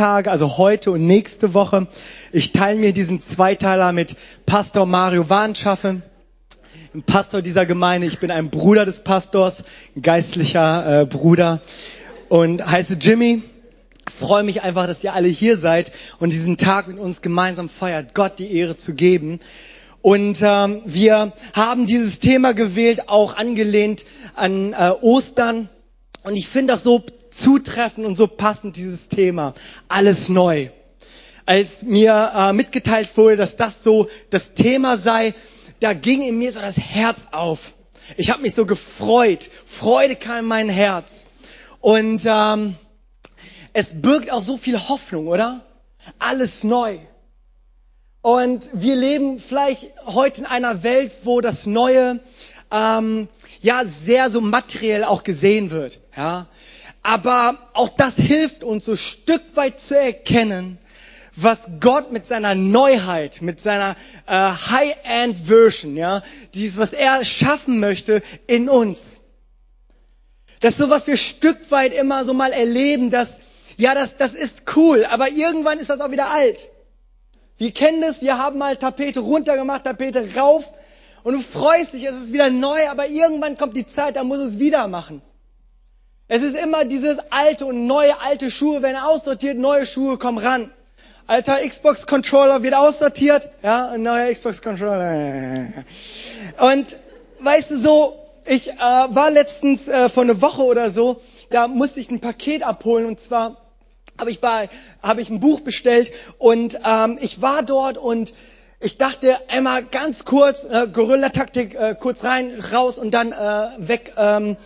Tage, also heute und nächste Woche. Ich teile mir diesen Zweiteiler mit Pastor Mario Warnschaffe, dem Pastor dieser Gemeinde. Ich bin ein Bruder des Pastors, ein geistlicher äh, Bruder und heiße Jimmy. freue mich einfach, dass ihr alle hier seid und diesen Tag mit uns gemeinsam feiert, Gott die Ehre zu geben. Und ähm, wir haben dieses Thema gewählt, auch angelehnt an äh, Ostern. Und ich finde das so zutreffend und so passend, dieses Thema. Alles neu. Als mir äh, mitgeteilt wurde, dass das so das Thema sei, da ging in mir so das Herz auf. Ich habe mich so gefreut. Freude kam in mein Herz. Und ähm, es birgt auch so viel Hoffnung, oder? Alles neu. Und wir leben vielleicht heute in einer Welt, wo das Neue ähm, ja sehr so materiell auch gesehen wird. Ja, aber auch das hilft uns so Stück weit zu erkennen, was Gott mit seiner Neuheit, mit seiner äh, High-End-Version, ja, dieses, was er schaffen möchte in uns. Das ist so, was wir Stück weit immer so mal erleben, dass, ja, das, das ist cool, aber irgendwann ist das auch wieder alt. Wir kennen das, wir haben mal Tapete runtergemacht, Tapete rauf und du freust dich, es ist wieder neu, aber irgendwann kommt die Zeit, da muss es wieder machen. Es ist immer dieses alte und neue, alte Schuhe werden aussortiert, neue Schuhe kommen ran. Alter Xbox Controller wird aussortiert, ja, ein neuer Xbox Controller. Und weißt du so, ich äh, war letztens äh, vor einer Woche oder so, da musste ich ein Paket abholen und zwar habe ich bei habe ich ein Buch bestellt und ähm, ich war dort und ich dachte einmal ganz kurz äh, Gorilla-Taktik, äh, kurz rein, raus und dann äh, weg. Ähm,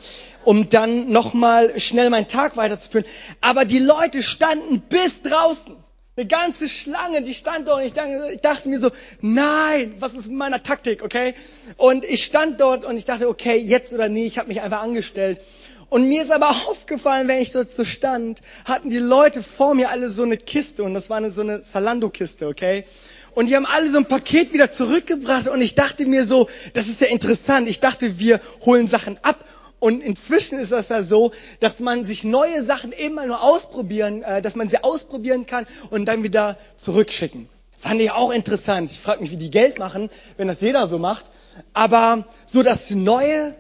um dann nochmal schnell meinen Tag weiterzuführen. Aber die Leute standen bis draußen. Eine ganze Schlange, die stand dort und ich dachte, mir so, nein, was ist mit meiner Taktik, okay? Und ich stand dort und ich dachte, okay, jetzt oder nie, ich habe mich einfach angestellt. Und mir ist aber aufgefallen, wenn ich dort so stand, hatten die Leute vor mir alle so eine Kiste und das war eine, so eine Zalando-Kiste, okay? Und die haben alle so ein Paket wieder zurückgebracht und ich dachte mir so, das ist ja interessant. Ich dachte, wir holen Sachen ab und inzwischen ist das ja so, dass man sich neue Sachen immer nur ausprobieren, äh, dass man sie ausprobieren kann und dann wieder zurückschicken. Fand ich auch interessant. Ich frage mich, wie die Geld machen, wenn das jeder so macht. Aber so das Neue,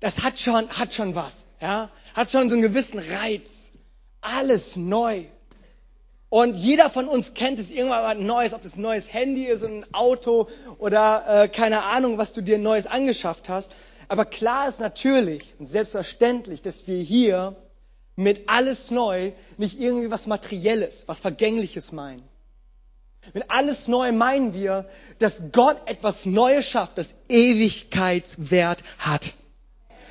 das hat schon, hat schon was. Ja? Hat schon so einen gewissen Reiz. Alles neu. Und jeder von uns kennt es irgendwann was Neues, ob das ein neues Handy ist, ein Auto oder äh, keine Ahnung, was du dir Neues angeschafft hast. Aber klar ist natürlich und selbstverständlich, dass wir hier mit alles neu nicht irgendwie was Materielles, was Vergängliches meinen. Mit alles neu meinen wir, dass Gott etwas Neues schafft, das Ewigkeitswert hat.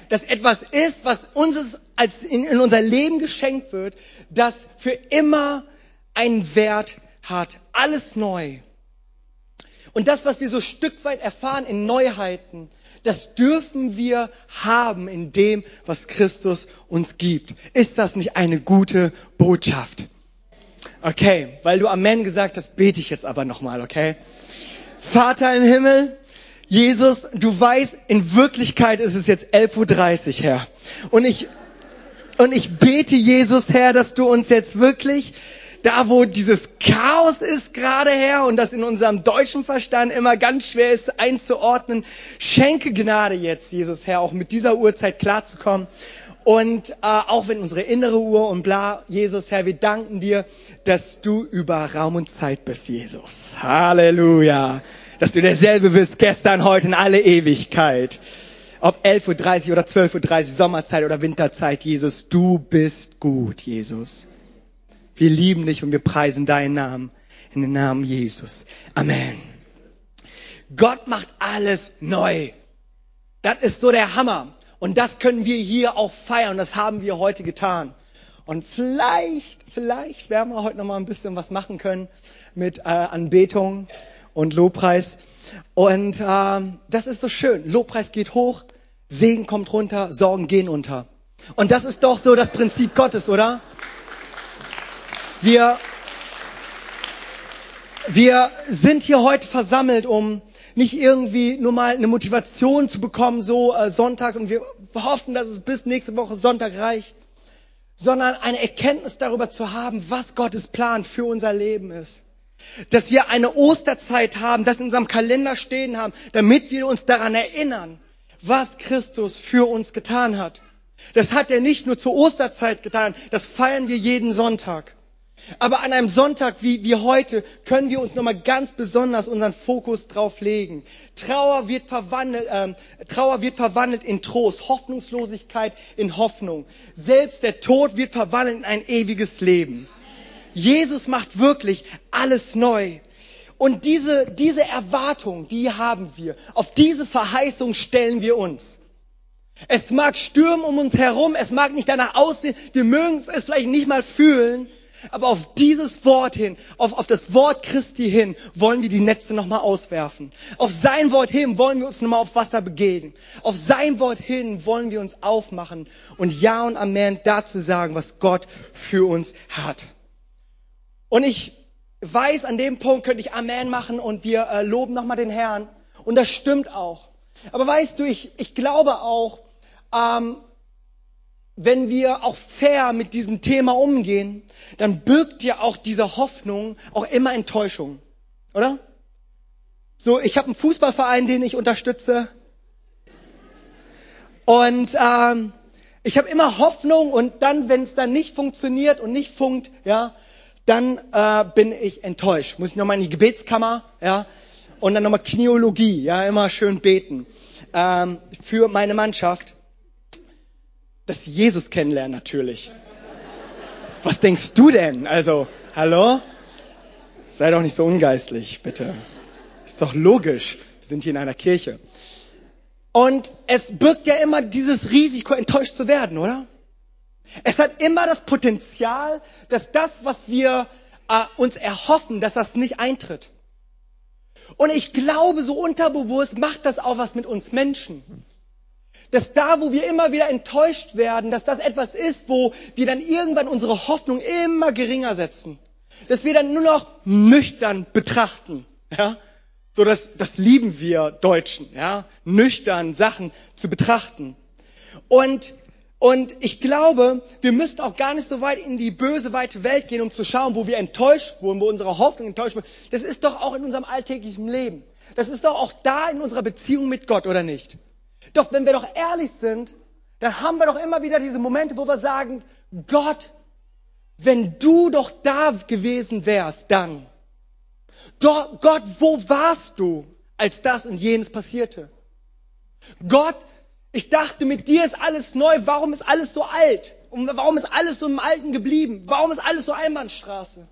Dass etwas ist, was uns als in, in unser Leben geschenkt wird, das für immer einen Wert hat. Alles neu. Und das, was wir so Stück weit erfahren in Neuheiten, das dürfen wir haben in dem, was Christus uns gibt. Ist das nicht eine gute Botschaft? Okay, weil du Amen gesagt hast, bete ich jetzt aber nochmal, okay? Vater im Himmel, Jesus, du weißt, in Wirklichkeit ist es jetzt 11.30 Uhr, Herr. Und ich, und ich bete, Jesus, Herr, dass du uns jetzt wirklich da wo dieses Chaos ist gerade her und das in unserem deutschen Verstand immer ganz schwer ist einzuordnen, schenke Gnade jetzt, Jesus Herr, auch mit dieser Uhrzeit klarzukommen. Und äh, auch wenn unsere innere Uhr und bla, Jesus Herr, wir danken dir, dass du über Raum und Zeit bist, Jesus. Halleluja. Dass du derselbe bist, gestern, heute, in alle Ewigkeit. Ob 11.30 Uhr oder 12.30 Uhr, Sommerzeit oder Winterzeit, Jesus, du bist gut, Jesus. Wir lieben dich und wir preisen deinen Namen in den Namen Jesus. Amen. Gott macht alles neu. Das ist so der Hammer. Und das können wir hier auch feiern. Das haben wir heute getan. Und vielleicht, vielleicht werden wir heute noch mal ein bisschen was machen können mit äh, Anbetung und Lobpreis. Und äh, das ist so schön. Lobpreis geht hoch, Segen kommt runter, Sorgen gehen unter. Und das ist doch so das Prinzip Gottes, oder? Wir, wir sind hier heute versammelt, um nicht irgendwie nur mal eine Motivation zu bekommen, so äh, sonntags, und wir hoffen, dass es bis nächste Woche Sonntag reicht, sondern eine Erkenntnis darüber zu haben, was Gottes Plan für unser Leben ist. Dass wir eine Osterzeit haben, das in unserem Kalender stehen haben, damit wir uns daran erinnern, was Christus für uns getan hat. Das hat er nicht nur zur Osterzeit getan, das feiern wir jeden Sonntag. Aber an einem Sonntag wie, wie heute können wir uns nochmal ganz besonders unseren Fokus drauf legen. Trauer wird, verwandelt, ähm, Trauer wird verwandelt in Trost, Hoffnungslosigkeit in Hoffnung. Selbst der Tod wird verwandelt in ein ewiges Leben. Jesus macht wirklich alles neu. Und diese, diese Erwartung, die haben wir. Auf diese Verheißung stellen wir uns. Es mag stürmen um uns herum, es mag nicht danach aussehen, wir mögen es vielleicht nicht mal fühlen, aber auf dieses Wort hin, auf, auf das Wort Christi hin, wollen wir die Netze nochmal auswerfen. Auf sein Wort hin wollen wir uns nochmal auf Wasser begehen. Auf sein Wort hin wollen wir uns aufmachen und Ja und Amen dazu sagen, was Gott für uns hat. Und ich weiß, an dem Punkt könnte ich Amen machen und wir äh, loben nochmal den Herrn. Und das stimmt auch. Aber weißt du, ich, ich glaube auch, ähm, wenn wir auch fair mit diesem Thema umgehen, dann birgt ja auch diese Hoffnung auch immer Enttäuschung, oder? So, ich habe einen Fußballverein, den ich unterstütze, und ähm, ich habe immer Hoffnung und dann, wenn es dann nicht funktioniert und nicht funkt, ja, dann äh, bin ich enttäuscht. Muss ich nochmal in die Gebetskammer, ja, und dann nochmal Kniologie, ja, immer schön beten ähm, für meine Mannschaft dass sie Jesus kennenlernen natürlich. Was denkst du denn? Also, hallo? Sei doch nicht so ungeistlich, bitte. Ist doch logisch. Wir sind hier in einer Kirche. Und es birgt ja immer dieses Risiko, enttäuscht zu werden, oder? Es hat immer das Potenzial, dass das, was wir äh, uns erhoffen, dass das nicht eintritt. Und ich glaube, so unterbewusst macht das auch was mit uns Menschen dass da, wo wir immer wieder enttäuscht werden, dass das etwas ist, wo wir dann irgendwann unsere Hoffnung immer geringer setzen. Dass wir dann nur noch nüchtern betrachten. Ja? So, das, das lieben wir Deutschen, ja? nüchtern Sachen zu betrachten. Und, und ich glaube, wir müssen auch gar nicht so weit in die böse, weite Welt gehen, um zu schauen, wo wir enttäuscht wurden, wo unsere Hoffnung enttäuscht wurde. Das ist doch auch in unserem alltäglichen Leben. Das ist doch auch da in unserer Beziehung mit Gott, oder nicht? Doch wenn wir doch ehrlich sind, dann haben wir doch immer wieder diese Momente, wo wir sagen, Gott, wenn du doch da gewesen wärst, dann. Doch, Gott, wo warst du, als das und jenes passierte? Gott, ich dachte, mit dir ist alles neu. Warum ist alles so alt? Und warum ist alles so im Alten geblieben? Warum ist alles so Einbahnstraße?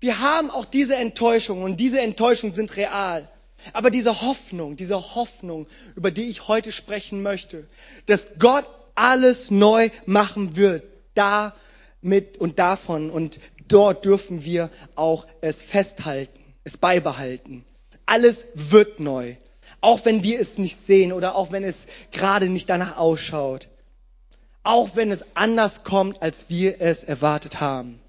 Wir haben auch diese Enttäuschung und diese Enttäuschungen sind real. Aber diese Hoffnung, diese Hoffnung, über die ich heute sprechen möchte, dass Gott alles neu machen wird, damit und davon und dort dürfen wir auch es festhalten, es beibehalten. Alles wird neu, auch wenn wir es nicht sehen oder auch wenn es gerade nicht danach ausschaut, auch wenn es anders kommt, als wir es erwartet haben.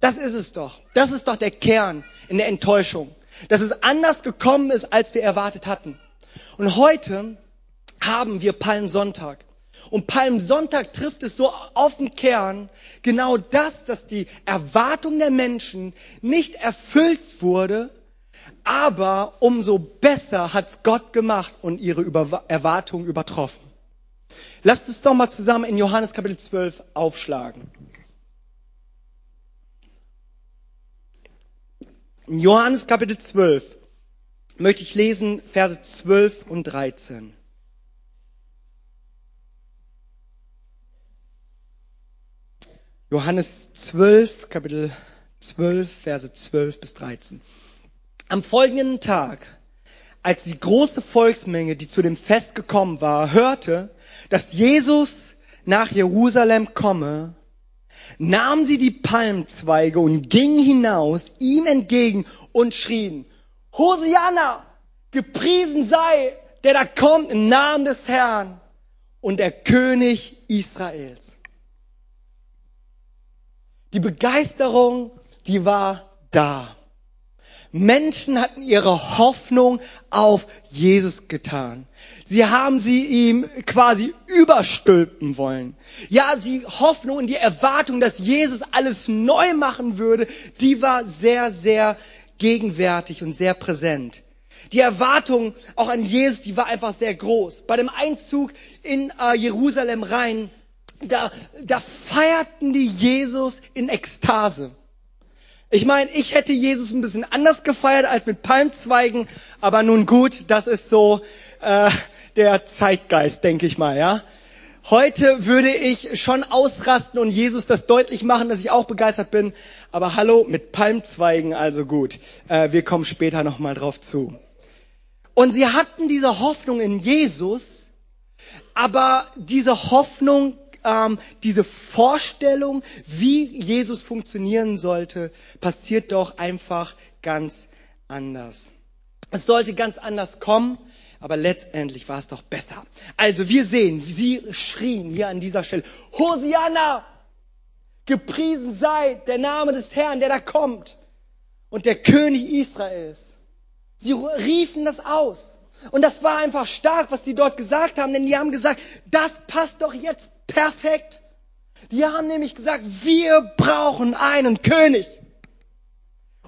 Das ist es doch. Das ist doch der Kern in der Enttäuschung dass es anders gekommen ist, als wir erwartet hatten. Und heute haben wir Palmsonntag. Und Palmsonntag trifft es so auf den Kern, genau das, dass die Erwartung der Menschen nicht erfüllt wurde, aber umso besser hat's Gott gemacht und ihre Über Erwartungen übertroffen. Lasst uns doch mal zusammen in Johannes Kapitel 12 aufschlagen. In Johannes Kapitel 12 möchte ich lesen Verse 12 und 13. Johannes 12, Kapitel 12, Verse 12 bis 13. Am folgenden Tag, als die große Volksmenge, die zu dem Fest gekommen war, hörte, dass Jesus nach Jerusalem komme, nahmen sie die Palmzweige und gingen hinaus ihm entgegen und schrien, Hosianna, gepriesen sei, der da kommt im Namen des Herrn und der König Israels. Die Begeisterung, die war da. Menschen hatten ihre Hoffnung auf Jesus getan. Sie haben sie ihm quasi überstülpen wollen. Ja, die Hoffnung und die Erwartung, dass Jesus alles neu machen würde, die war sehr, sehr gegenwärtig und sehr präsent. Die Erwartung auch an Jesus, die war einfach sehr groß. Bei dem Einzug in äh, Jerusalem rein, da, da feierten die Jesus in Ekstase. Ich meine, ich hätte Jesus ein bisschen anders gefeiert als mit Palmzweigen, aber nun gut, das ist so äh, der Zeitgeist, denke ich mal, ja. Heute würde ich schon ausrasten und Jesus das deutlich machen, dass ich auch begeistert bin. Aber hallo, mit Palmzweigen, also gut. Äh, wir kommen später nochmal drauf zu. Und sie hatten diese Hoffnung in Jesus, aber diese Hoffnung ähm, diese Vorstellung, wie Jesus funktionieren sollte, passiert doch einfach ganz anders. Es sollte ganz anders kommen, aber letztendlich war es doch besser. Also wir sehen, sie schrien hier an dieser Stelle, Hosianna! Gepriesen sei der Name des Herrn, der da kommt und der König Israels. Sie riefen das aus. Und das war einfach stark, was sie dort gesagt haben, denn die haben gesagt, das passt doch jetzt perfekt. Die haben nämlich gesagt, wir brauchen einen König.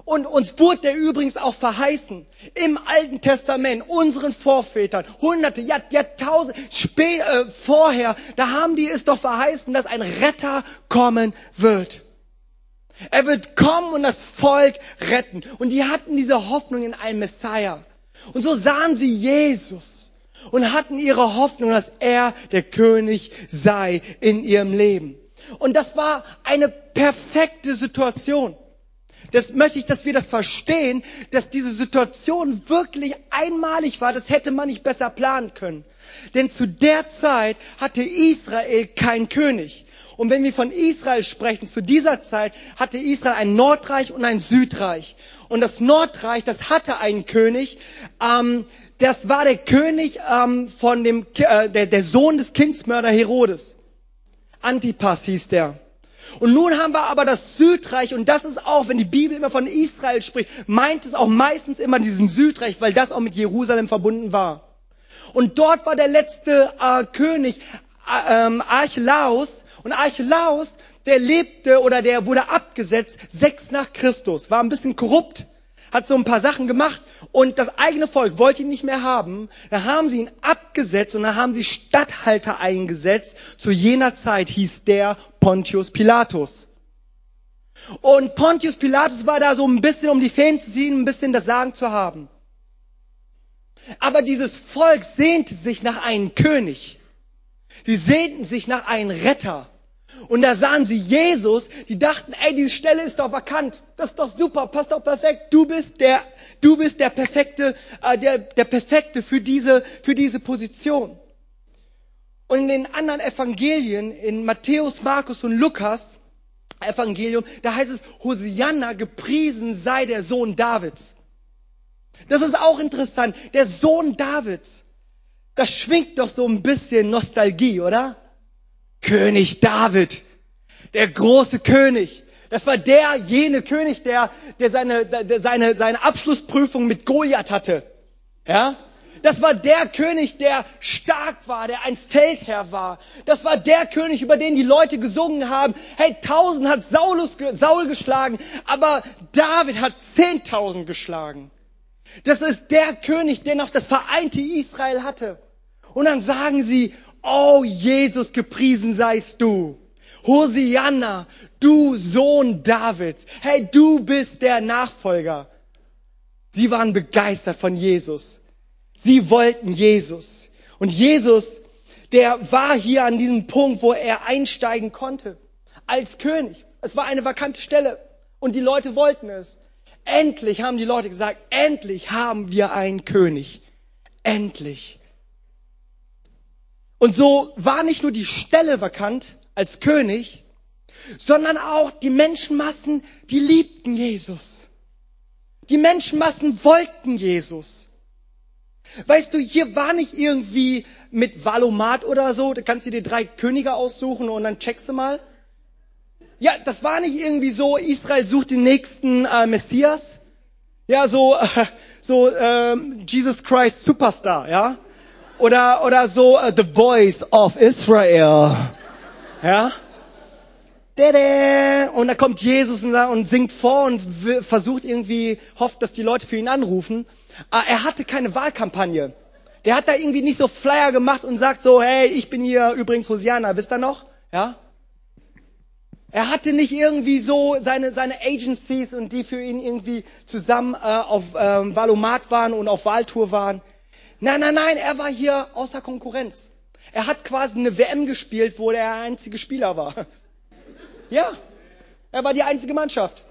Und uns wurde der übrigens auch verheißen im Alten Testament, unseren Vorvätern, hunderte, Jahrtausende äh, vorher, da haben die es doch verheißen, dass ein Retter kommen wird. Er wird kommen und das Volk retten. Und die hatten diese Hoffnung in einen Messiah. Und so sahen sie Jesus und hatten ihre Hoffnung, dass er der König sei in ihrem Leben. Und das war eine perfekte Situation. Das möchte ich, dass wir das verstehen, dass diese Situation wirklich einmalig war. Das hätte man nicht besser planen können. Denn zu der Zeit hatte Israel keinen König. Und wenn wir von Israel sprechen, zu dieser Zeit hatte Israel ein Nordreich und ein Südreich. Und das Nordreich, das hatte einen König. Ähm, das war der König ähm, von dem, äh, der, der Sohn des Kindsmörder Herodes. Antipas hieß der. Und nun haben wir aber das Südreich und das ist auch, wenn die Bibel immer von Israel spricht, meint es auch meistens immer diesen Südreich, weil das auch mit Jerusalem verbunden war. Und dort war der letzte äh, König äh, ähm, Archelaus und Archelaus, der lebte oder der wurde abgesetzt sechs nach Christus, war ein bisschen korrupt, hat so ein paar Sachen gemacht und das eigene Volk wollte ihn nicht mehr haben. Da haben sie ihn abgesetzt und da haben sie Statthalter eingesetzt. Zu jener Zeit hieß der Pontius Pilatus. Und Pontius Pilatus war da so ein bisschen, um die Fäden zu ziehen, ein bisschen das Sagen zu haben. Aber dieses Volk sehnte sich nach einem König. Sie sehnten sich nach einem Retter. Und da sahen sie Jesus, die dachten, ey, diese Stelle ist doch vakant. Das ist doch super, passt doch perfekt. Du bist der, du bist der perfekte, äh, der, der perfekte für diese, für diese Position. Und in den anderen Evangelien, in Matthäus, Markus und Lukas Evangelium, da heißt es, Hosianna, gepriesen sei der Sohn Davids. Das ist auch interessant. Der Sohn Davids. Das schwingt doch so ein bisschen Nostalgie, oder? König David, der große König. Das war der jene König, der, der seine, der seine, seine Abschlussprüfung mit Goliath hatte. Ja? Das war der König, der stark war, der ein Feldherr war. Das war der König, über den die Leute gesungen haben. Hey, tausend hat Saulus, Saul geschlagen, aber David hat zehntausend geschlagen. Das ist der König, der noch das vereinte Israel hatte. Und dann sagen sie, Oh Jesus, gepriesen seist du. Hosianna, du Sohn Davids. Hey, du bist der Nachfolger. Sie waren begeistert von Jesus. Sie wollten Jesus. Und Jesus, der war hier an diesem Punkt, wo er einsteigen konnte. Als König. Es war eine vakante Stelle. Und die Leute wollten es. Endlich haben die Leute gesagt, endlich haben wir einen König. Endlich. Und so war nicht nur die Stelle vakant als König, sondern auch die Menschenmassen, die liebten Jesus. Die Menschenmassen wollten Jesus. Weißt du, hier war nicht irgendwie mit Valomat oder so, da kannst du dir drei Könige aussuchen und dann checkst du mal. Ja, das war nicht irgendwie so, Israel sucht den nächsten äh, Messias. Ja, so, äh, so ähm, Jesus Christ Superstar, ja? Oder, oder so äh, The Voice of Israel, ja? Und da kommt Jesus und, singt vor und versucht irgendwie, hofft, dass die Leute für ihn anrufen. Aber er hatte keine Wahlkampagne. Der hat da irgendwie nicht so Flyer gemacht und sagt so, hey, ich bin hier übrigens Hosiana, wisst ihr noch? Ja? Er hatte nicht irgendwie so seine, seine Agencies und die für ihn irgendwie zusammen äh, auf ähm, Valomat waren und auf Wahltour waren. Nein, nein, nein, er war hier außer Konkurrenz. Er hat quasi eine WM gespielt, wo der einzige Spieler war. Ja, er war die einzige Mannschaft.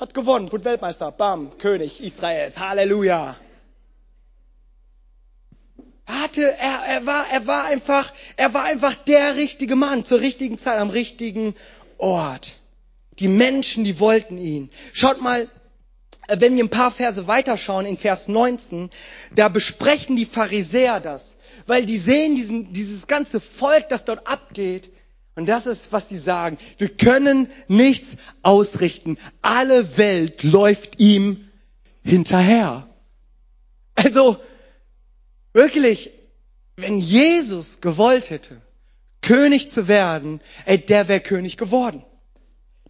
Hat gewonnen, wurde Weltmeister. Bam, König Israels. Halleluja. Er hatte, er, er war, er war einfach, er war einfach der richtige Mann zur richtigen Zeit am richtigen Ort. Die Menschen, die wollten ihn. Schaut mal, wenn wir ein paar Verse weiterschauen, in Vers 19, da besprechen die Pharisäer das, weil die sehen diesen, dieses ganze Volk, das dort abgeht. Und das ist, was sie sagen. Wir können nichts ausrichten. Alle Welt läuft ihm hinterher. Also, wirklich, wenn Jesus gewollt hätte, König zu werden, ey, der wäre König geworden.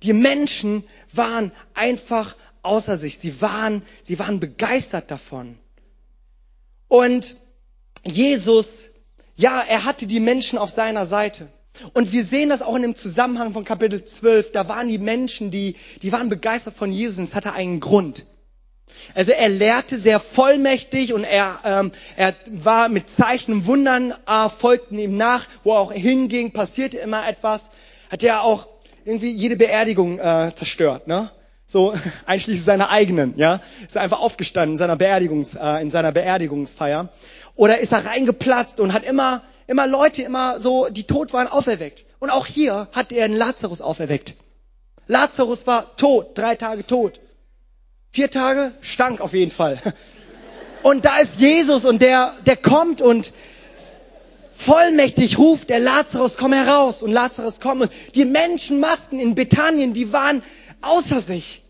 Die Menschen waren einfach außer sich. Sie waren, sie waren begeistert davon. Und Jesus, ja, er hatte die Menschen auf seiner Seite. Und wir sehen das auch in dem Zusammenhang von Kapitel 12. Da waren die Menschen, die, die waren begeistert von Jesus. Und es hatte einen Grund. Also er lehrte sehr vollmächtig und er, ähm, er war mit Zeichen und Wundern, äh, folgten ihm nach, wo er auch hinging, passierte immer etwas. Hat er auch irgendwie jede Beerdigung äh, zerstört, ne? So einschließlich seiner eigenen, ja? Ist er einfach aufgestanden in seiner Beerdigungs, äh, in seiner Beerdigungsfeier oder ist er reingeplatzt und hat immer immer Leute immer so, die tot waren, auferweckt. Und auch hier hat er einen Lazarus auferweckt. Lazarus war tot, drei Tage tot. Vier Tage stank auf jeden Fall. Und da ist Jesus und der, der kommt und vollmächtig ruft, der Lazarus, komm heraus. Und Lazarus kommt. Und die Menschenmassen in Bethanien, die waren außer sich.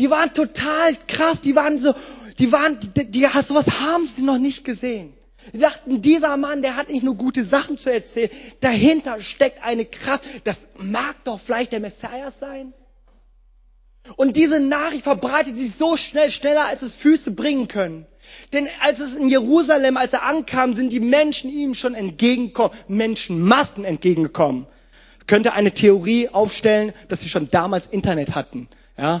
Die waren total krass. Die waren so, die waren, die, die, sowas haben sie noch nicht gesehen. Die dachten, dieser Mann, der hat nicht nur gute Sachen zu erzählen. Dahinter steckt eine Kraft. Das mag doch vielleicht der Messias sein. Und diese Nachricht verbreitet sich so schnell, schneller als es Füße bringen können. Denn als es in Jerusalem, als er ankam, sind die Menschen ihm schon entgegengekommen, Menschenmassen entgegengekommen. Könnte eine Theorie aufstellen, dass sie schon damals Internet hatten. Ja?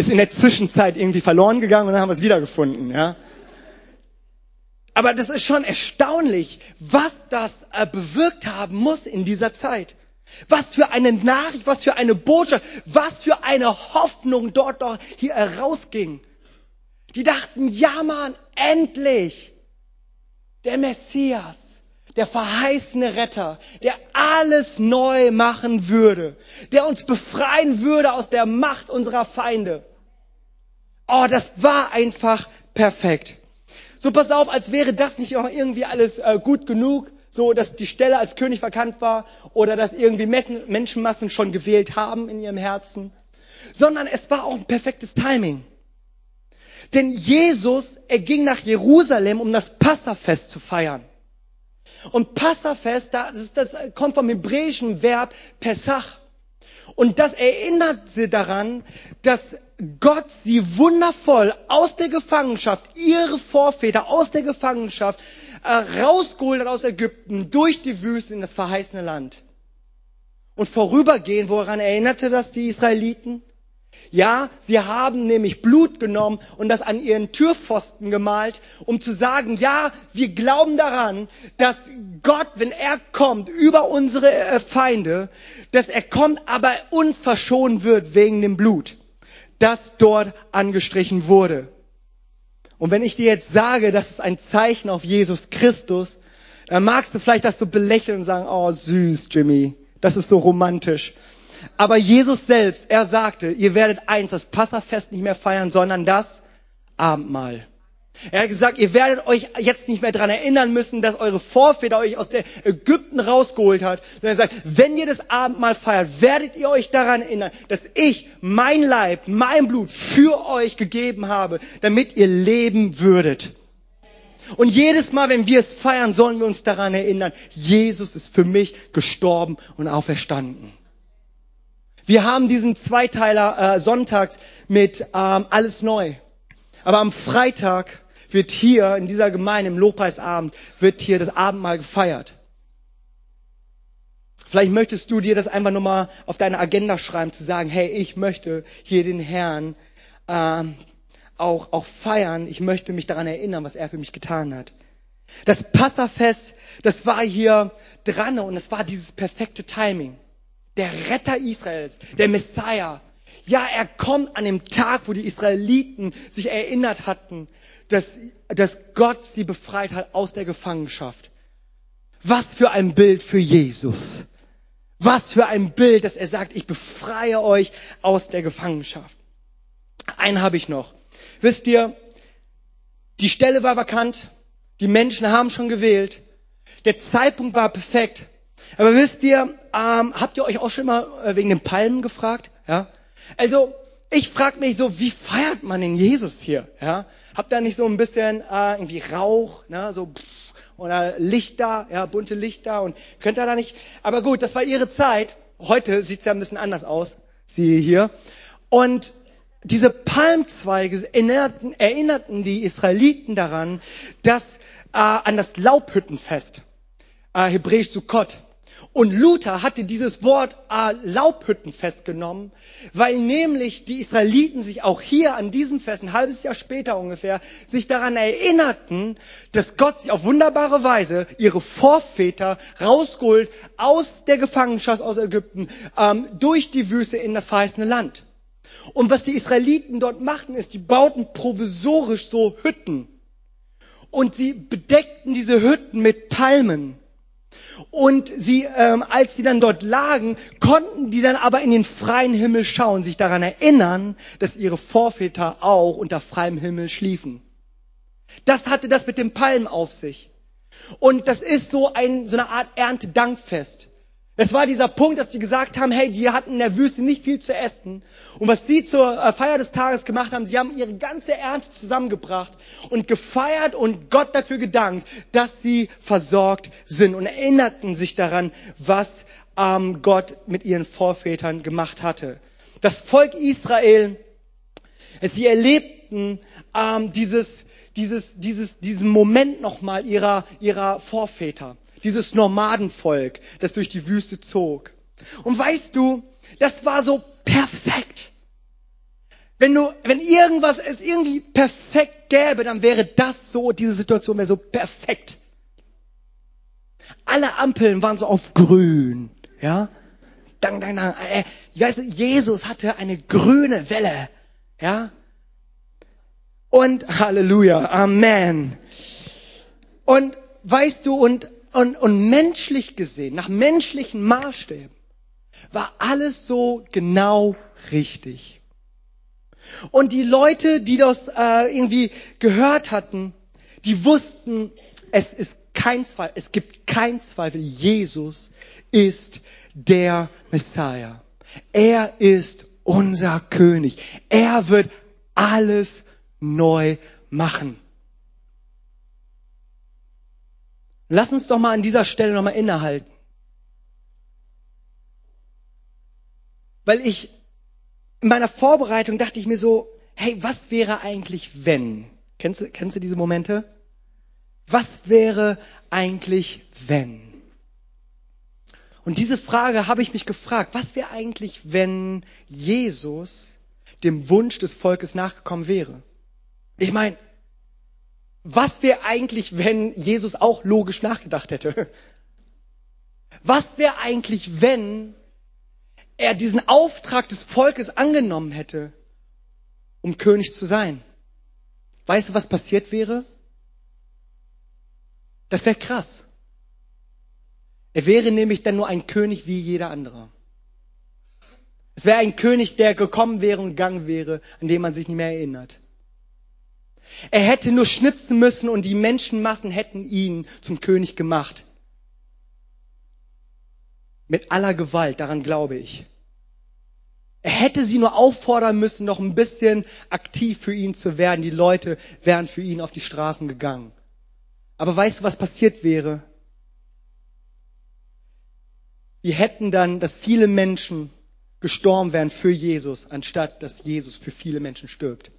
Ist in der Zwischenzeit irgendwie verloren gegangen und dann haben wir es wiedergefunden. Ja? Aber das ist schon erstaunlich, was das äh, bewirkt haben muss in dieser Zeit. Was für eine Nachricht, was für eine Botschaft, was für eine Hoffnung dort doch hier herausging. Die dachten, ja Mann, endlich der Messias, der verheißene Retter, der alles neu machen würde, der uns befreien würde aus der Macht unserer Feinde. Oh, das war einfach perfekt. So pass auf, als wäre das nicht auch irgendwie alles äh, gut genug, so dass die Stelle als König verkannt war oder dass irgendwie Menschenmassen schon gewählt haben in ihrem Herzen, sondern es war auch ein perfektes Timing. Denn Jesus, er ging nach Jerusalem, um das Passafest zu feiern. Und Passafest, das, das kommt vom hebräischen Verb Pesach. Und das erinnerte daran, dass Gott sie wundervoll aus der Gefangenschaft, ihre Vorväter aus der Gefangenschaft äh, rausgeholt hat aus Ägypten durch die Wüste in das verheißene Land. Und vorübergehend, woran erinnerte das die Israeliten? Ja, sie haben nämlich Blut genommen und das an ihren Türpfosten gemalt, um zu sagen, ja, wir glauben daran, dass Gott, wenn er kommt über unsere äh, Feinde, dass er kommt, aber uns verschonen wird wegen dem Blut, das dort angestrichen wurde. Und wenn ich dir jetzt sage, das ist ein Zeichen auf Jesus Christus, dann magst du vielleicht das so belächeln und sagen, oh süß, Jimmy, das ist so romantisch. Aber Jesus selbst, er sagte, ihr werdet eins, das Passafest nicht mehr feiern, sondern das Abendmahl. Er hat gesagt, ihr werdet euch jetzt nicht mehr daran erinnern müssen, dass eure Vorväter euch aus der Ägypten rausgeholt hat. Sondern er sagt, wenn ihr das Abendmahl feiert, werdet ihr euch daran erinnern, dass ich mein Leib, mein Blut für euch gegeben habe, damit ihr leben würdet. Und jedes Mal, wenn wir es feiern, sollen wir uns daran erinnern, Jesus ist für mich gestorben und auferstanden. Wir haben diesen Zweiteiler äh, sonntags mit ähm, Alles neu. Aber am Freitag wird hier in dieser Gemeinde, im Lobpreisabend, wird hier das Abendmahl gefeiert. Vielleicht möchtest du dir das einfach nur mal auf deine Agenda schreiben, zu sagen, hey, ich möchte hier den Herrn ähm, auch, auch feiern. Ich möchte mich daran erinnern, was er für mich getan hat. Das Passafest, das war hier dran und es war dieses perfekte Timing. Der Retter Israels, der Messiah. Ja, er kommt an dem Tag, wo die Israeliten sich erinnert hatten, dass, dass Gott sie befreit hat aus der Gefangenschaft. Was für ein Bild für Jesus. Was für ein Bild, dass er sagt, ich befreie euch aus der Gefangenschaft. Einen habe ich noch. Wisst ihr, die Stelle war vakant, die Menschen haben schon gewählt, der Zeitpunkt war perfekt. Aber wisst ihr, ähm, habt ihr euch auch schon mal äh, wegen den Palmen gefragt? Ja? Also ich frage mich so, wie feiert man den Jesus hier? Ja? Habt ihr nicht so ein bisschen äh, irgendwie Rauch, ne? so oder Lichter, ja, bunte Lichter und könnt ihr da nicht? Aber gut, das war ihre Zeit. Heute sieht's ja ein bisschen anders aus, siehe hier. Und diese Palmzweige erinnerten, erinnerten die Israeliten daran, dass äh, an das Laubhüttenfest, äh, hebräisch Sukkot. Und Luther hatte dieses Wort äh, Laubhüttenfest genommen, weil nämlich die Israeliten sich auch hier an diesem Fest, ein halbes Jahr später ungefähr, sich daran erinnerten, dass Gott sie auf wunderbare Weise ihre Vorväter rausgeholt aus der Gefangenschaft aus Ägypten, ähm, durch die Wüste in das verheißene Land. Und was die Israeliten dort machten, ist, die bauten provisorisch so Hütten. Und sie bedeckten diese Hütten mit Palmen. Und sie, ähm, als sie dann dort lagen, konnten die dann aber in den freien Himmel schauen, sich daran erinnern, dass ihre Vorväter auch unter freiem Himmel schliefen. Das hatte das mit den Palmen auf sich. Und das ist so, ein, so eine Art Erntedankfest. Es war dieser Punkt, dass sie gesagt haben, hey, die hatten in der Wüste nicht viel zu essen. Und was sie zur äh, Feier des Tages gemacht haben, sie haben ihre ganze Ernte zusammengebracht und gefeiert und Gott dafür gedankt, dass sie versorgt sind und erinnerten sich daran, was ähm, Gott mit ihren Vorvätern gemacht hatte. Das Volk Israel, sie erlebten ähm, dieses, dieses, dieses, diesen Moment nochmal ihrer, ihrer Vorväter dieses Nomadenvolk, das durch die Wüste zog. Und weißt du, das war so perfekt. Wenn du, wenn irgendwas es irgendwie perfekt gäbe, dann wäre das so, diese Situation wäre so perfekt. Alle Ampeln waren so auf grün, ja. Dang, dang, dang. Äh, Jesus hatte eine grüne Welle, ja. Und Halleluja, Amen. Und weißt du, und und, und menschlich gesehen, nach menschlichen Maßstäben, war alles so genau richtig. Und die Leute, die das äh, irgendwie gehört hatten, die wussten, es ist kein Zweifel, es gibt kein Zweifel, Jesus ist der Messiah. Er ist unser König. Er wird alles neu machen. Lass uns doch mal an dieser Stelle nochmal innehalten. Weil ich in meiner Vorbereitung dachte ich mir so, hey, was wäre eigentlich wenn? Kennst du, kennst du diese Momente? Was wäre eigentlich wenn? Und diese Frage habe ich mich gefragt, was wäre eigentlich, wenn Jesus dem Wunsch des Volkes nachgekommen wäre? Ich meine, was wäre eigentlich, wenn Jesus auch logisch nachgedacht hätte? Was wäre eigentlich, wenn er diesen Auftrag des Volkes angenommen hätte, um König zu sein? Weißt du, was passiert wäre? Das wäre krass. Er wäre nämlich dann nur ein König wie jeder andere. Es wäre ein König, der gekommen wäre und gegangen wäre, an den man sich nicht mehr erinnert. Er hätte nur schnipsen müssen und die Menschenmassen hätten ihn zum König gemacht. Mit aller Gewalt, daran glaube ich. Er hätte sie nur auffordern müssen, noch ein bisschen aktiv für ihn zu werden. Die Leute wären für ihn auf die Straßen gegangen. Aber weißt du, was passiert wäre? Wir hätten dann, dass viele Menschen gestorben wären für Jesus, anstatt dass Jesus für viele Menschen stirbt.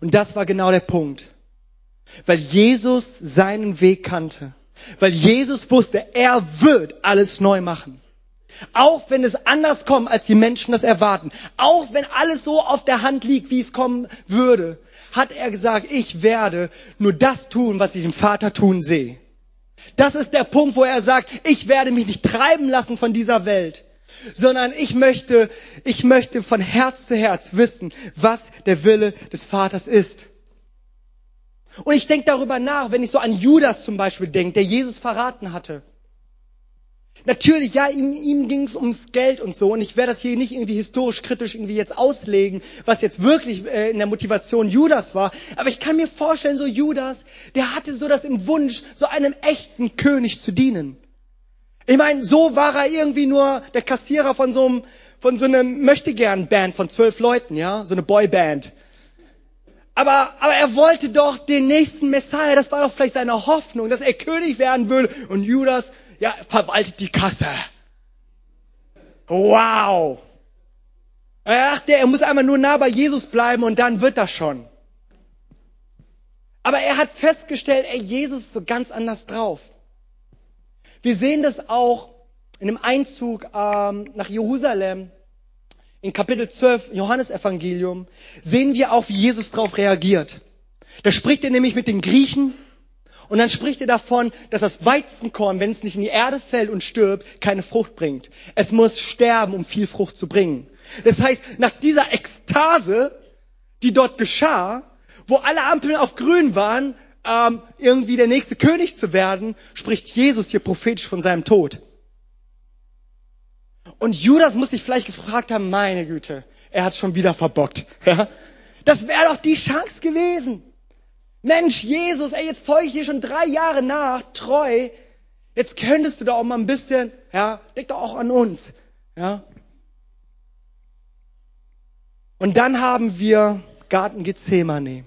Und das war genau der Punkt. Weil Jesus seinen Weg kannte. Weil Jesus wusste, er wird alles neu machen. Auch wenn es anders kommt, als die Menschen das erwarten. Auch wenn alles so auf der Hand liegt, wie es kommen würde, hat er gesagt, ich werde nur das tun, was ich dem Vater tun sehe. Das ist der Punkt, wo er sagt, ich werde mich nicht treiben lassen von dieser Welt, sondern ich möchte, ich möchte von Herz zu Herz wissen, was der Wille des Vaters ist. Und ich denke darüber nach, wenn ich so an Judas zum Beispiel denke, der Jesus verraten hatte. Natürlich, ja, ihm, ihm ging es ums Geld und so. Und ich werde das hier nicht irgendwie historisch kritisch irgendwie jetzt auslegen, was jetzt wirklich äh, in der Motivation Judas war. Aber ich kann mir vorstellen, so Judas, der hatte so das im Wunsch, so einem echten König zu dienen. Ich meine, so war er irgendwie nur der Kassierer von so einem, von so einem Möchtegern-Band von zwölf Leuten, ja, so eine Boyband. Aber, aber er wollte doch den nächsten Messiah, das war doch vielleicht seine Hoffnung, dass er König werden würde. Und Judas, ja, verwaltet die Kasse. Wow. Er dachte, er muss einmal nur nah bei Jesus bleiben und dann wird das schon. Aber er hat festgestellt, ey, Jesus ist so ganz anders drauf. Wir sehen das auch in dem Einzug ähm, nach Jerusalem. In Kapitel 12 Johannesevangelium sehen wir auch, wie Jesus darauf reagiert. Da spricht er nämlich mit den Griechen und dann spricht er davon, dass das Weizenkorn, wenn es nicht in die Erde fällt und stirbt, keine Frucht bringt. Es muss sterben, um viel Frucht zu bringen. Das heißt, nach dieser Ekstase, die dort geschah, wo alle Ampeln auf grün waren, ähm, irgendwie der nächste König zu werden, spricht Jesus hier prophetisch von seinem Tod. Und Judas muss sich vielleicht gefragt haben, meine Güte, er hat schon wieder verbockt. Das wäre doch die Chance gewesen. Mensch, Jesus, ey, jetzt folge ich dir schon drei Jahre nach, treu. Jetzt könntest du da auch mal ein bisschen, ja, denk doch auch an uns, ja. Und dann haben wir Garten Gethsemane.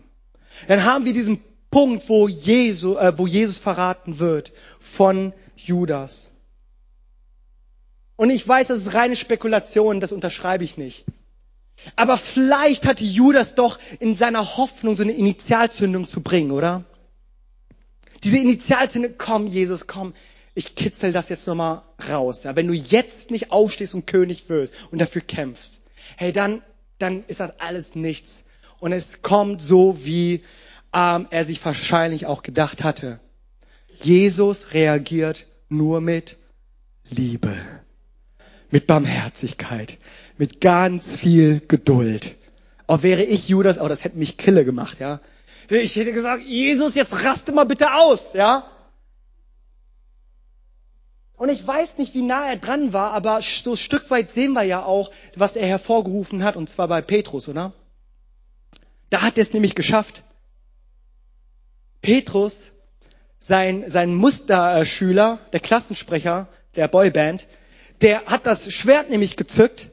Dann haben wir diesen Punkt, wo, Jesu, äh, wo Jesus verraten wird von Judas. Und ich weiß, das ist reine Spekulation, das unterschreibe ich nicht. Aber vielleicht hatte Judas doch in seiner Hoffnung so eine Initialzündung zu bringen, oder? Diese Initialzündung, komm Jesus, komm, ich kitzel das jetzt nochmal raus. Ja? Wenn du jetzt nicht aufstehst und König wirst und dafür kämpfst, hey, dann, dann ist das alles nichts. Und es kommt so, wie ähm, er sich wahrscheinlich auch gedacht hatte. Jesus reagiert nur mit Liebe, mit Barmherzigkeit, mit ganz viel Geduld. Auch wäre ich Judas, aber das hätte mich Kille gemacht, ja. Ich hätte gesagt, Jesus, jetzt raste mal bitte aus, ja. Und ich weiß nicht, wie nah er dran war, aber so ein Stück weit sehen wir ja auch, was er hervorgerufen hat, und zwar bei Petrus, oder? Da hat er es nämlich geschafft. Petrus, sein, sein Musterschüler, der Klassensprecher der Boyband, der hat das Schwert nämlich gezückt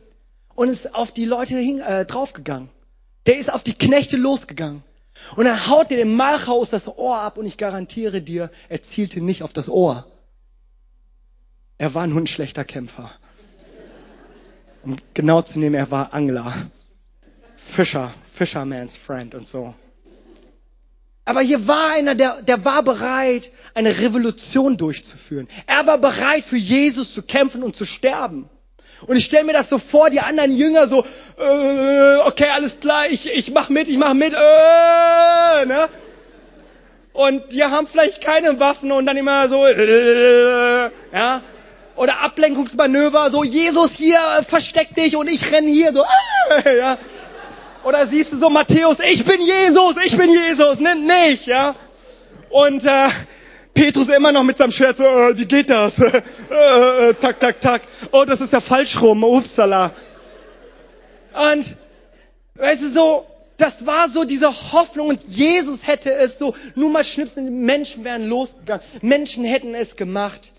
und ist auf die Leute hin, äh, draufgegangen. Der ist auf die Knechte losgegangen. Und dann haut er dem Malchaus das Ohr ab und ich garantiere dir, er zielte nicht auf das Ohr. Er war nur ein schlechter Kämpfer. Um genau zu nehmen, er war Angler. Fischer, Fisherman's Friend und so. Aber hier war einer, der, der war bereit, eine Revolution durchzuführen. Er war bereit, für Jesus zu kämpfen und zu sterben. Und ich stelle mir das so vor, die anderen Jünger so, äh, okay, alles klar, ich, ich mach mit, ich mach mit, äh, ne? Und die haben vielleicht keine Waffen und dann immer so, äh, ja? Oder Ablenkungsmanöver, so, Jesus hier, versteck dich und ich renn hier, so, äh, ja? Oder siehst du so Matthäus, ich bin Jesus, ich bin Jesus, nennt mich, ja? Und äh, Petrus immer noch mit seinem Schwert so, äh, wie geht das? äh, äh, tak, tak, tak. Oh, das ist ja falsch rum, upsala. Und, weißt du, so, Das war so diese Hoffnung und Jesus hätte es so, nur mal schnipsen, Menschen wären losgegangen. Menschen hätten es gemacht.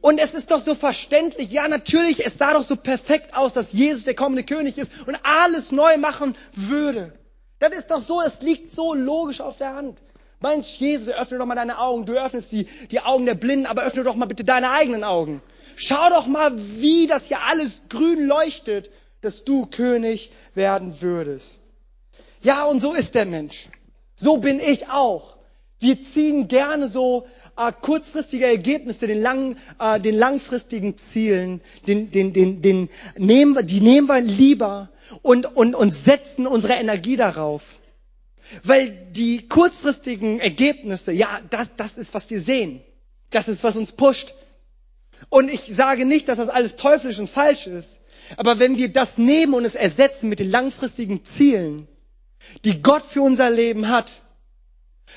Und es ist doch so verständlich. Ja, natürlich, es sah doch so perfekt aus, dass Jesus der kommende König ist und alles neu machen würde. Das ist doch so, es liegt so logisch auf der Hand. Mensch, Jesus, öffne doch mal deine Augen. Du öffnest die, die Augen der Blinden, aber öffne doch mal bitte deine eigenen Augen. Schau doch mal, wie das hier alles grün leuchtet, dass du König werden würdest. Ja, und so ist der Mensch. So bin ich auch. Wir ziehen gerne so äh, kurzfristige Ergebnisse, den, lang, äh, den langfristigen Zielen, den, den, den, den nehmen wir, die nehmen wir lieber und, und, und setzen unsere Energie darauf. Weil die kurzfristigen Ergebnisse, ja, das, das ist, was wir sehen. Das ist, was uns pusht. Und ich sage nicht, dass das alles teuflisch und falsch ist. Aber wenn wir das nehmen und es ersetzen mit den langfristigen Zielen, die Gott für unser Leben hat,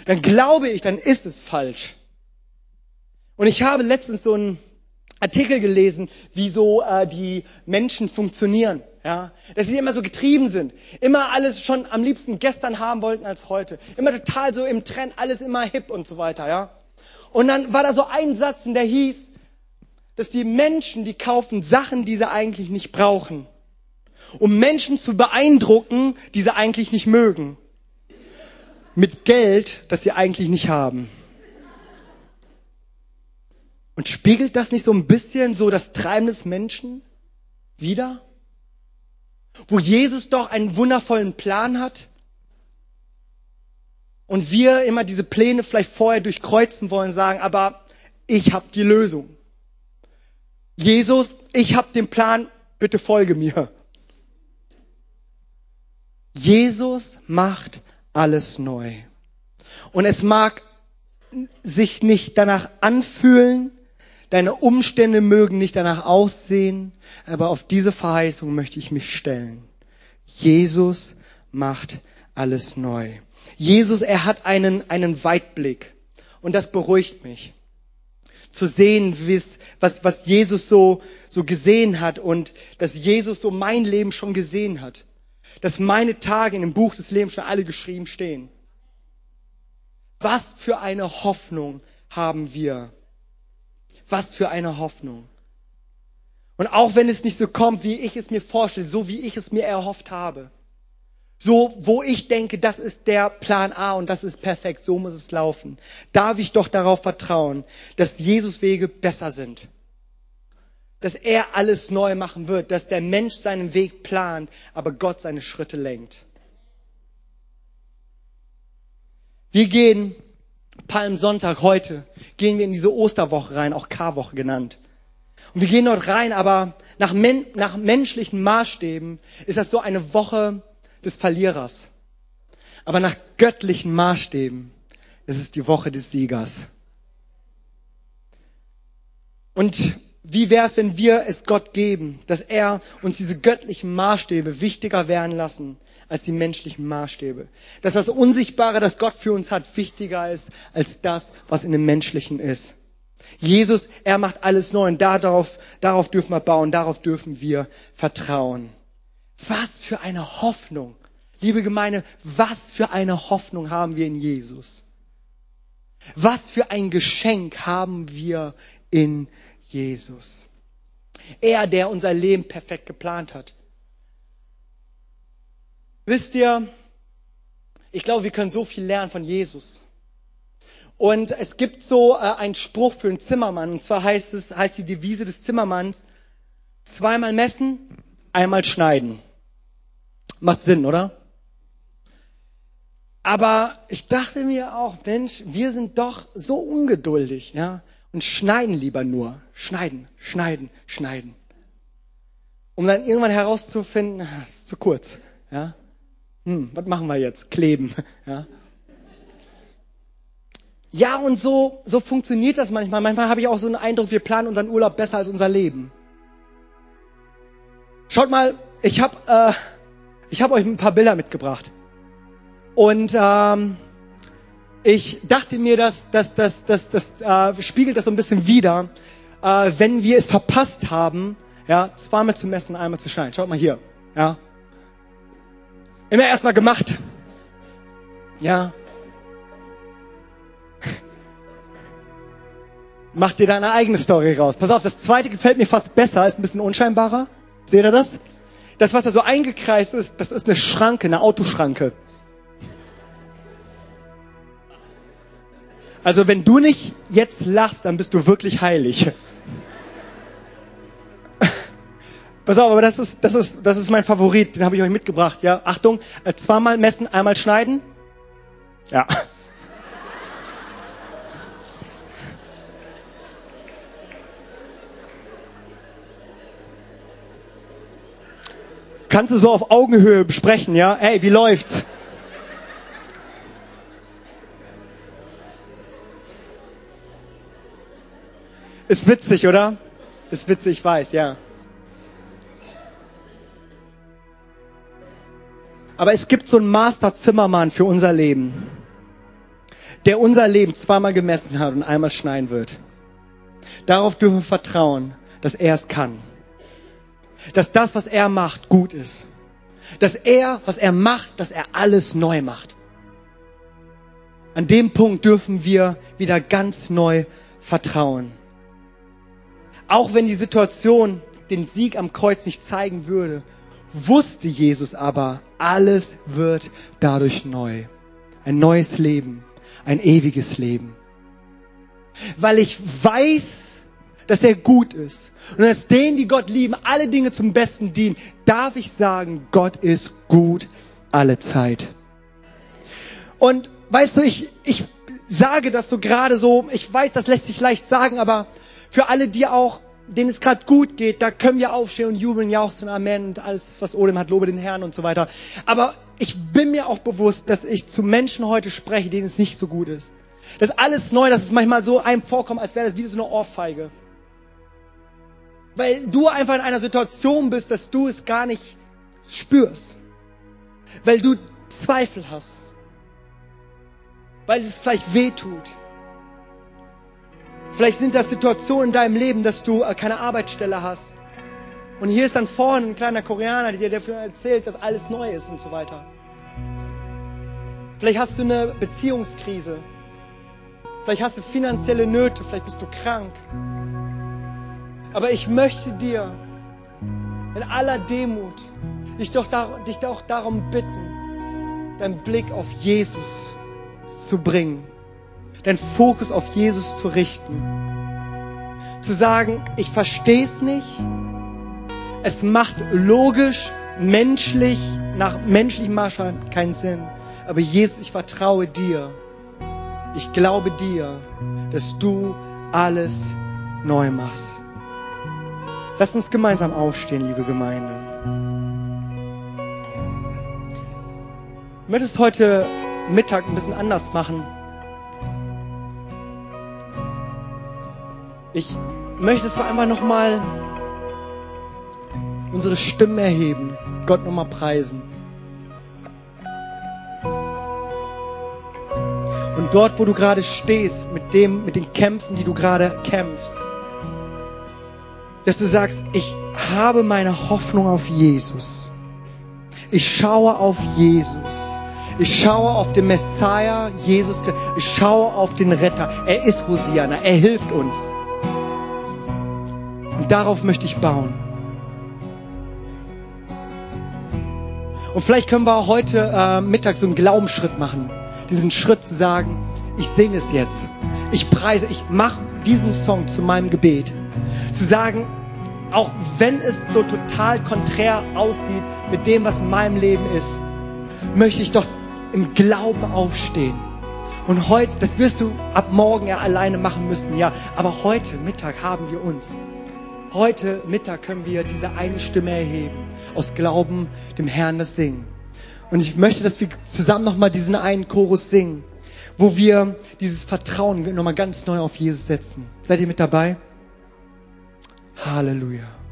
dann glaube ich, dann ist es falsch. Und ich habe letztens so einen Artikel gelesen, wie so äh, die Menschen funktionieren. Ja, dass sie immer so getrieben sind, immer alles schon am liebsten gestern haben wollten als heute, immer total so im Trend, alles immer hip und so weiter. Ja, und dann war da so ein Satz, der hieß, dass die Menschen, die kaufen Sachen, die sie eigentlich nicht brauchen, um Menschen zu beeindrucken, die sie eigentlich nicht mögen, mit Geld, das sie eigentlich nicht haben. Und spiegelt das nicht so ein bisschen so das Treiben des Menschen wieder? Wo Jesus doch einen wundervollen Plan hat und wir immer diese Pläne vielleicht vorher durchkreuzen wollen, sagen, aber ich habe die Lösung. Jesus, ich habe den Plan, bitte folge mir. Jesus macht alles neu. Und es mag sich nicht danach anfühlen, Deine Umstände mögen nicht danach aussehen, aber auf diese Verheißung möchte ich mich stellen. Jesus macht alles neu. Jesus, er hat einen, einen Weitblick. Und das beruhigt mich. Zu sehen, was, was Jesus so, so gesehen hat und dass Jesus so mein Leben schon gesehen hat. Dass meine Tage in dem Buch des Lebens schon alle geschrieben stehen. Was für eine Hoffnung haben wir. Was für eine Hoffnung. Und auch wenn es nicht so kommt, wie ich es mir vorstelle, so wie ich es mir erhofft habe, so wo ich denke, das ist der Plan A und das ist perfekt, so muss es laufen, darf ich doch darauf vertrauen, dass Jesus Wege besser sind. Dass er alles neu machen wird, dass der Mensch seinen Weg plant, aber Gott seine Schritte lenkt. Wir gehen Palmsonntag heute gehen wir in diese Osterwoche rein, auch Karwoche genannt. Und wir gehen dort rein, aber nach, men nach menschlichen Maßstäben ist das so eine Woche des Verlierers. Aber nach göttlichen Maßstäben ist es die Woche des Siegers. Und wie wäre es, wenn wir es Gott geben, dass er uns diese göttlichen Maßstäbe wichtiger werden lassen als die menschlichen Maßstäbe. Dass das Unsichtbare, das Gott für uns hat, wichtiger ist als das, was in dem Menschlichen ist. Jesus, er macht alles neu und darauf, darauf dürfen wir bauen, darauf dürfen wir vertrauen. Was für eine Hoffnung. Liebe Gemeinde, was für eine Hoffnung haben wir in Jesus? Was für ein Geschenk haben wir in Jesus? Er, der unser Leben perfekt geplant hat. Wisst ihr, ich glaube, wir können so viel lernen von Jesus. Und es gibt so äh, einen Spruch für einen Zimmermann, und zwar heißt es, heißt die Devise des Zimmermanns, zweimal messen, einmal schneiden. Macht Sinn, oder? Aber ich dachte mir auch, Mensch, wir sind doch so ungeduldig, ja, und schneiden lieber nur. Schneiden, schneiden, schneiden. Um dann irgendwann herauszufinden, das ist zu kurz, ja hm, was machen wir jetzt? Kleben. Ja, ja und so, so funktioniert das manchmal. Manchmal habe ich auch so einen Eindruck, wir planen unseren Urlaub besser als unser Leben. Schaut mal, ich habe äh, ich hab euch ein paar Bilder mitgebracht. Und ähm, ich dachte mir, dass das, das, das, das äh, spiegelt das so ein bisschen wider, äh, wenn wir es verpasst haben, ja, zweimal zu messen, einmal zu schneiden. Schaut mal hier. Ja, Immer erstmal gemacht. Ja. Mach dir deine eigene Story raus. Pass auf, das zweite gefällt mir fast besser, ist ein bisschen unscheinbarer. Seht ihr das? Das, was da so eingekreist ist, das ist eine Schranke, eine Autoschranke. Also wenn du nicht jetzt lachst, dann bist du wirklich heilig. Pass auf, aber das ist, das ist, das ist mein Favorit, den habe ich euch mitgebracht. Ja, Achtung, äh, zweimal messen, einmal schneiden. Ja. Kannst du so auf Augenhöhe besprechen, ja? Ey, wie läuft's? Ist witzig, oder? Ist witzig, ich weiß, ja. Aber es gibt so einen Master Zimmermann für unser Leben, der unser Leben zweimal gemessen hat und einmal schneiden wird. Darauf dürfen wir vertrauen, dass er es kann. Dass das, was er macht, gut ist. Dass er, was er macht, dass er alles neu macht. An dem Punkt dürfen wir wieder ganz neu vertrauen. Auch wenn die Situation den Sieg am Kreuz nicht zeigen würde, wusste Jesus aber, alles wird dadurch neu. Ein neues Leben, ein ewiges Leben. Weil ich weiß, dass er gut ist und dass denen, die Gott lieben, alle Dinge zum Besten dienen, darf ich sagen, Gott ist gut alle Zeit. Und weißt du, ich, ich sage das so gerade so, ich weiß, das lässt sich leicht sagen, aber für alle, die auch denen es gerade gut geht, da können wir aufstehen und jubeln, jauchzen, Amen und alles, was Odem hat, lobe den Herrn und so weiter. Aber ich bin mir auch bewusst, dass ich zu Menschen heute spreche, denen es nicht so gut ist. Das ist alles neu, dass es manchmal so einem vorkommt, als wäre das wie so eine Ohrfeige. Weil du einfach in einer Situation bist, dass du es gar nicht spürst. Weil du Zweifel hast. Weil es vielleicht weh tut Vielleicht sind das Situationen in deinem Leben, dass du äh, keine Arbeitsstelle hast. Und hier ist dann vorne ein kleiner Koreaner, der dir dafür erzählt, dass alles neu ist und so weiter. Vielleicht hast du eine Beziehungskrise. Vielleicht hast du finanzielle Nöte, vielleicht bist du krank. Aber ich möchte dir in aller Demut dich doch, dich doch darum bitten, deinen Blick auf Jesus zu bringen deinen Fokus auf Jesus zu richten. Zu sagen, ich verstehe es nicht. Es macht logisch, menschlich, nach menschlichem Maßstab keinen Sinn. Aber Jesus, ich vertraue dir. Ich glaube dir, dass du alles neu machst. Lass uns gemeinsam aufstehen, liebe Gemeinde. Ich möchte es heute Mittag ein bisschen anders machen. Ich möchte es einfach nochmal unsere Stimmen erheben, Gott nochmal preisen. Und dort, wo du gerade stehst, mit dem, mit den Kämpfen, die du gerade kämpfst, dass du sagst, ich habe meine Hoffnung auf Jesus. Ich schaue auf Jesus. Ich schaue auf den Messiah, Jesus. Ich schaue auf den Retter. Er ist Hosiana. Er hilft uns. Und darauf möchte ich bauen. Und vielleicht können wir auch heute äh, Mittag so einen Glaubensschritt machen. Diesen Schritt zu sagen, ich singe es jetzt. Ich preise, ich mache diesen Song zu meinem Gebet. Zu sagen, auch wenn es so total konträr aussieht mit dem, was in meinem Leben ist, möchte ich doch im Glauben aufstehen. Und heute, das wirst du ab morgen ja alleine machen müssen, ja. Aber heute Mittag haben wir uns. Heute Mittag können wir diese eine Stimme erheben, aus Glauben dem Herrn das singen. Und ich möchte, dass wir zusammen nochmal diesen einen Chorus singen, wo wir dieses Vertrauen nochmal ganz neu auf Jesus setzen. Seid ihr mit dabei? Halleluja.